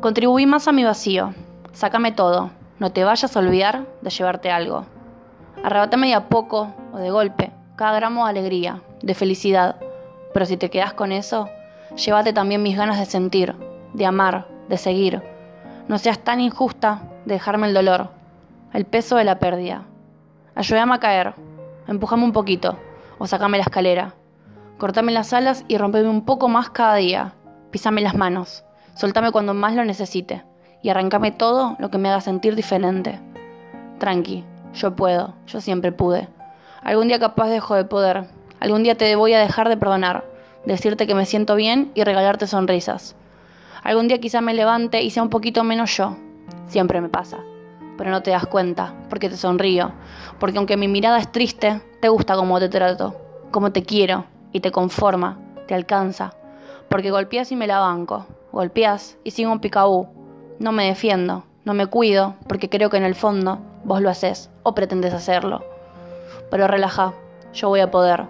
Contribuí más a mi vacío. Sácame todo. No te vayas a olvidar de llevarte algo. Arrebatame de a poco o de golpe cada gramo de alegría, de felicidad. Pero si te quedas con eso, llévate también mis ganas de sentir, de amar, de seguir. No seas tan injusta de dejarme el dolor, el peso de la pérdida. Ayúdame a caer, empujame un poquito o sacame la escalera. Cortame las alas y rompeme un poco más cada día. Písame las manos, soltame cuando más lo necesite y arrancame todo lo que me haga sentir diferente. Tranqui, yo puedo, yo siempre pude. Algún día capaz dejo de poder, algún día te voy a dejar de perdonar, decirte que me siento bien y regalarte sonrisas. Algún día quizá me levante y sea un poquito menos yo. Siempre me pasa. Pero no te das cuenta, porque te sonrío. Porque aunque mi mirada es triste, te gusta cómo te trato, cómo te quiero y te conforma, te alcanza. Porque golpeas y me la banco. Golpeas y sigo un picabú. No me defiendo, no me cuido, porque creo que en el fondo vos lo haces o pretendes hacerlo. Pero relaja, yo voy a poder.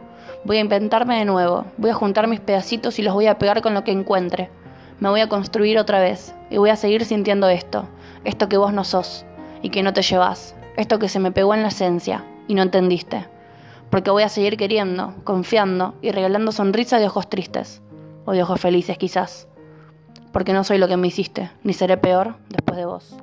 Voy a inventarme de nuevo, voy a juntar mis pedacitos y los voy a pegar con lo que encuentre. Me voy a construir otra vez y voy a seguir sintiendo esto, esto que vos no sos y que no te llevas, esto que se me pegó en la esencia y no entendiste. Porque voy a seguir queriendo, confiando y regalando sonrisas de ojos tristes, o de ojos felices quizás. Porque no soy lo que me hiciste, ni seré peor después de vos.